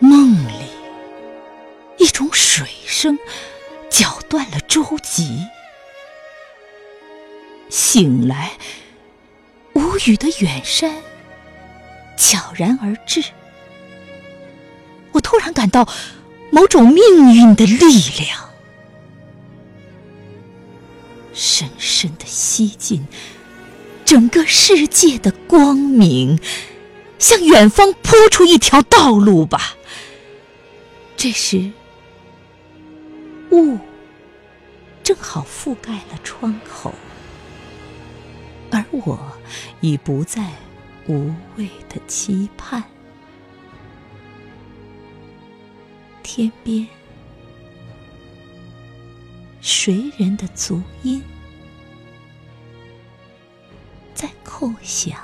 梦里，一种水声搅断了舟楫。醒来，无语的远山悄然而至。我突然感到某种命运的力量，深深的吸进整个世界的光明，向远方铺出一条道路吧。这时，雾正好覆盖了窗口。而我已不再无谓的期盼，天边谁人的足音在叩响？